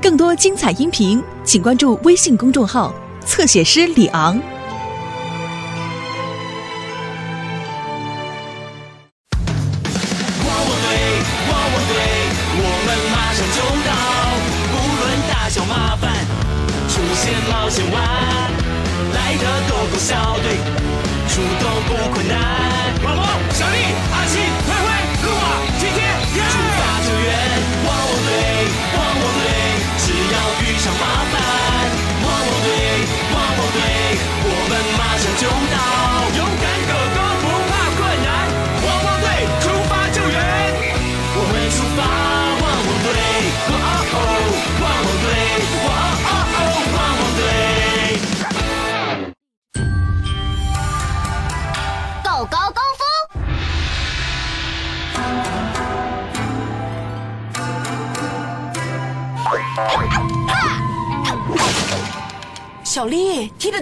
更多精彩音频，请关注微信公众号“侧写师李昂”。汪汪队，汪汪队，我们马上就到，无论大小麻烦，出现冒险湾，来的狗狗小队，出动不困难。毛毛、小丽、阿奇、灰灰、露啊、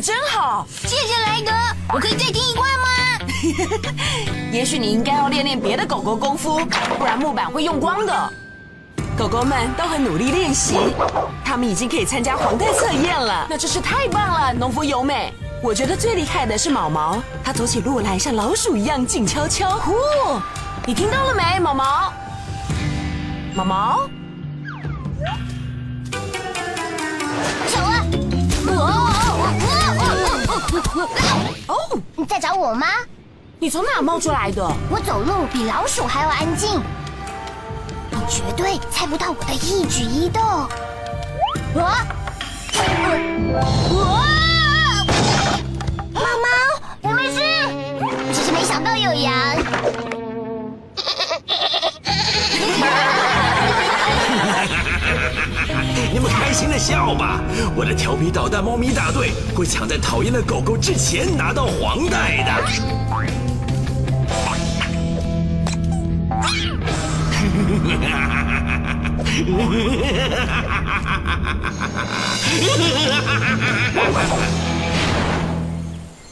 真好，谢谢莱德，我可以再听一块吗？也许你应该要练练别的狗狗功夫，不然木板会用光的。狗狗们都很努力练习，他们已经可以参加黄带测验了，那真是太棒了！农夫优美，我觉得最厉害的是毛毛，它走起路来像老鼠一样静悄悄。呼，你听到了没，毛毛？毛毛？走啊！哦，你 在找我吗？你从哪冒出来的？我走路比老鼠还要安静，你绝对猜不到我的一举一动。啊！啊！猫猫，我没事，只是没想到有羊。笑吧！我的调皮捣蛋猫咪大队会抢在讨厌的狗狗之前拿到黄带的。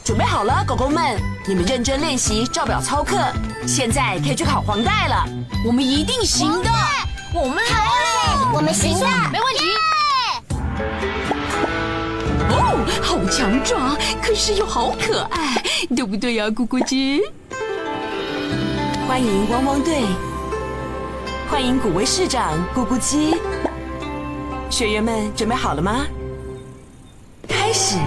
准备好了，狗狗们，你们认真练习，照表操课，现在可以去考黄带了。我们一定行的，我们来了，我们行的，没问题。好强壮，可是又好可爱，对不对呀、咕咕鸡？欢迎汪汪队，欢迎古威市长咕咕鸡。学员们准备好了吗？开始。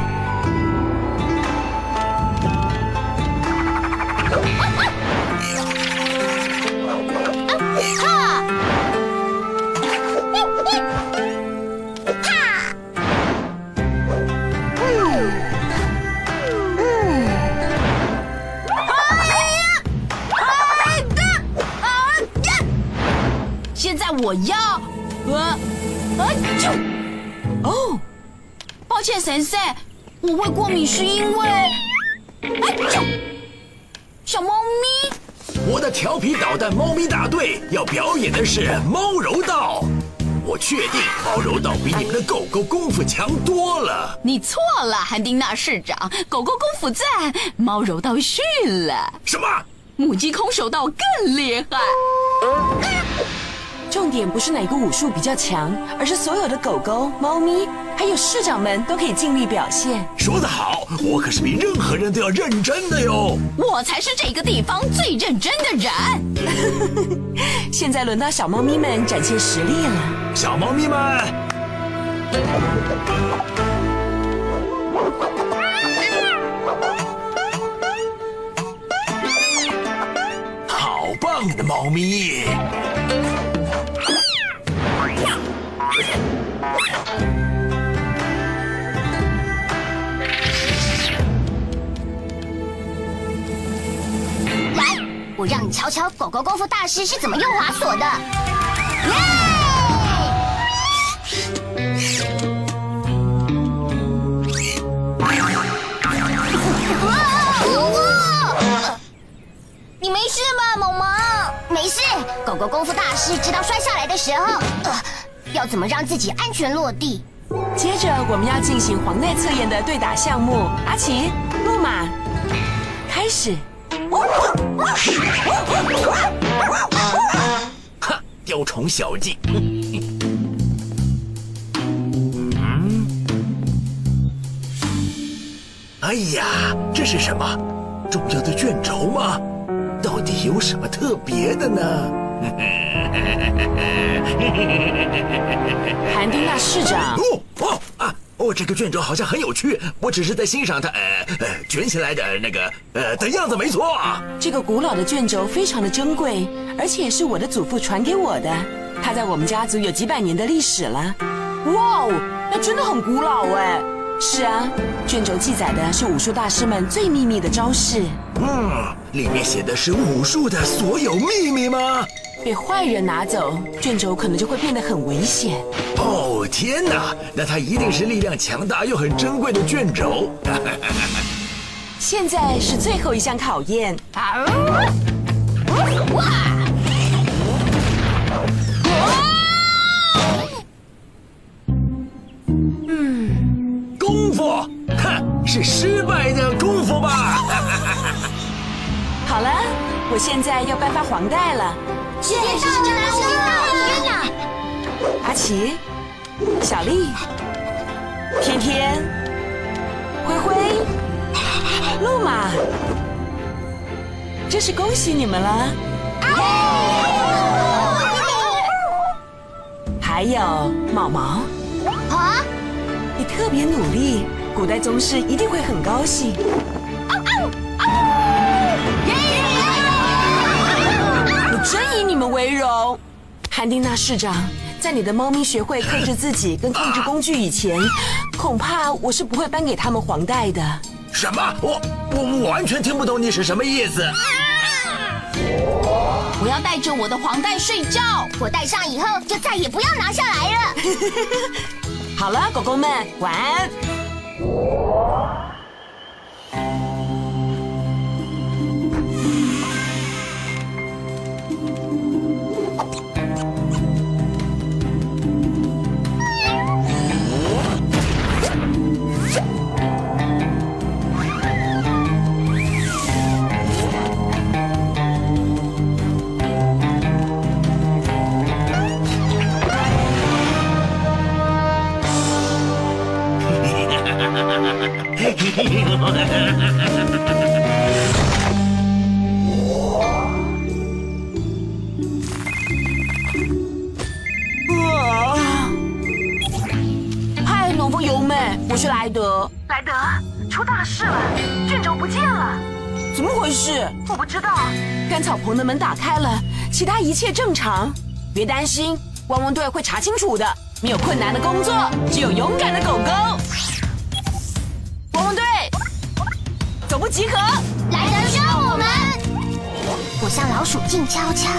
我要，呃，啊就，哦，抱歉，神社，我会过敏是因为，哎就，小猫咪，我的调皮捣蛋猫咪大队要表演的是猫柔道。我确定猫柔道比你们的狗狗功夫强多了。你错了，韩丁娜市长，狗狗功夫在，猫柔道逊了，什么？母鸡空手道更厉害。重点不是哪个武术比较强，而是所有的狗狗、猫咪，还有市长们都可以尽力表现。说得好，我可是比任何人都要认真的哟。我才是这个地方最认真的人。现在轮到小猫咪们展现实力了。小猫咪们，好棒的猫咪！瞧瞧狗狗功夫大师是怎么用滑索的。耶！你没事吧，萌萌？没事。狗狗功夫大师知道摔下来的时候，呃，要怎么让自己安全落地。接着我们要进行黄内测验的对打项目。阿奇、路马，开始。哼，雕虫小技。哎呀，这是什么重要的卷轴吗？到底有什么特别的呢？韩丁娜市长。哦，这个卷轴好像很有趣，我只是在欣赏它，呃呃，卷起来的那个呃的样子，没错。这个古老的卷轴非常的珍贵，而且是我的祖父传给我的。它在我们家族有几百年的历史了。哇哦，那真的很古老哎。是啊，卷轴记载的是武术大师们最秘密的招式。嗯，里面写的是武术的所有秘密吗？被坏人拿走，卷轴可能就会变得很危险。哦天哪，那它一定是力量强大又很珍贵的卷轴。现在是最后一项考验。功现在要颁发黄带了。谢谢市长，天哪！阿奇、小丽、天天、灰灰、露马，真是恭喜你们了！还有毛毛，啊！你特别努力，古代宗师一定会很高兴。为荣，韩丁娜市长。在你的猫咪学会控制自己跟控制工具以前，恐怕我是不会颁给他们黄带的。什么？我我完全听不懂你是什么意思。我要带着我的黄带睡觉。我戴上以后就再也不要拿下来了。好了，狗狗们，晚安。农夫优美，我是莱德。莱德，出大事了，卷轴不见了。怎么回事？我不知道，干草棚的门打开了，其他一切正常。别担心，汪汪队会查清楚的。没有困难的工作，只有勇敢的狗狗。汪汪队，总部集合。莱德，需要我们！我向老鼠静悄悄。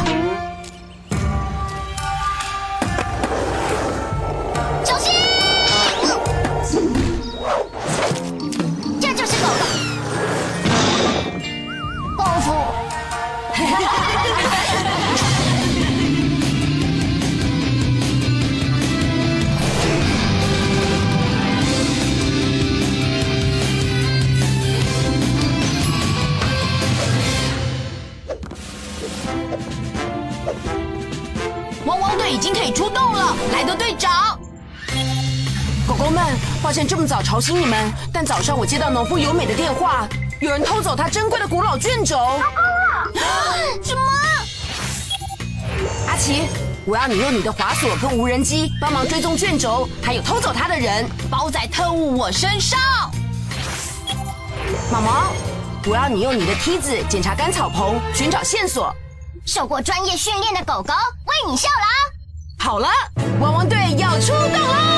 抱歉这么早吵醒你们，但早上我接到农夫由美的电话，有人偷走她珍贵的古老卷轴。什么？阿奇，我要你用你的滑索跟无人机帮忙追踪卷轴，还有偷走它的人。包在特务我身上。毛毛，我要你用你的梯子检查干草棚，寻找线索。受过专业训练的狗狗为你效劳。好了，汪汪队要出动喽！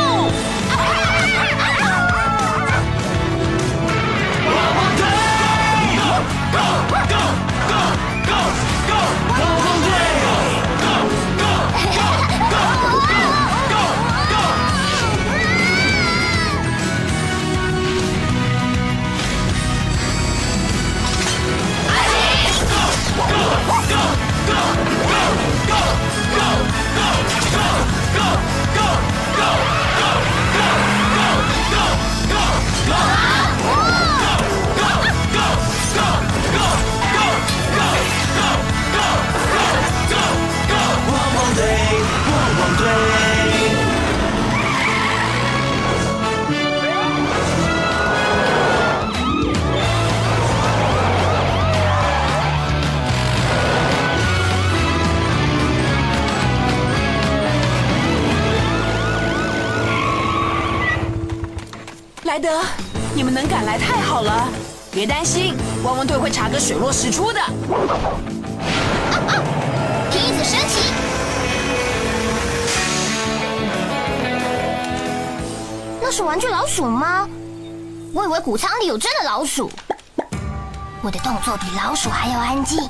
赶来太好了。别担心，汪汪队会查个水落石出的。梯子升起，那是玩具老鼠吗？我以为谷仓里有真的老鼠。我的动作比老鼠还要安静。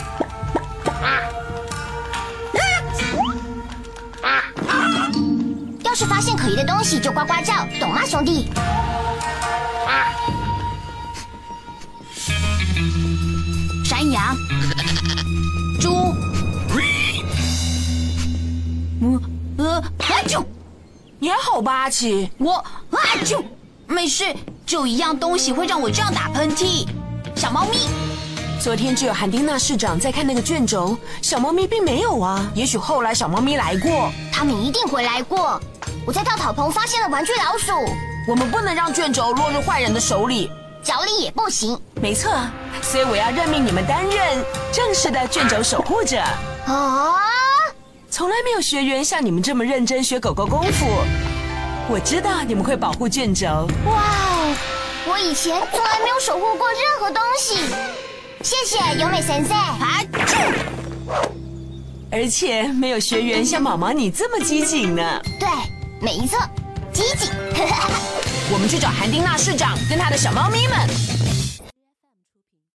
要是发现可疑的东西，就呱呱叫，懂吗，兄弟？羊、猪，嗯呃，阿啾！你还好吧，阿奇？我阿啾！没事，就一样东西会让我这样打喷嚏。小猫咪，昨天只有韩丁娜市长在看那个卷轴，小猫咪并没有啊。也许后来小猫咪来过，他们一定回来过。我在稻草棚发现了玩具老鼠，我们不能让卷轴落入坏人的手里。脚里也不行。没错，所以我要任命你们担任正式的卷轴守护者。啊！从来没有学员像你们这么认真学狗狗功夫。我知道你们会保护卷轴。哇哦！我以前从来没有守护过任何东西。谢谢由美神社。啊！而且没有学员像毛毛你这么机警呢。对，没错，机警。我们去找韩丁娜市长跟他的小猫咪们。